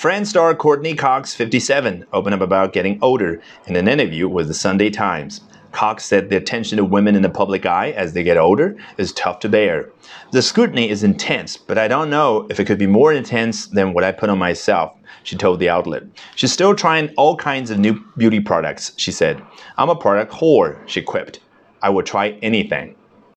Fran star Courteney Cox, 57, opened up about getting older in an interview with the Sunday Times. Cox said the attention of women in the public eye as they get older is tough to bear. The scrutiny is intense, but I don't know if it could be more intense than what I put on myself, she told the outlet. She's still trying all kinds of new beauty products, she said. I'm a product whore, she quipped. I will try anything.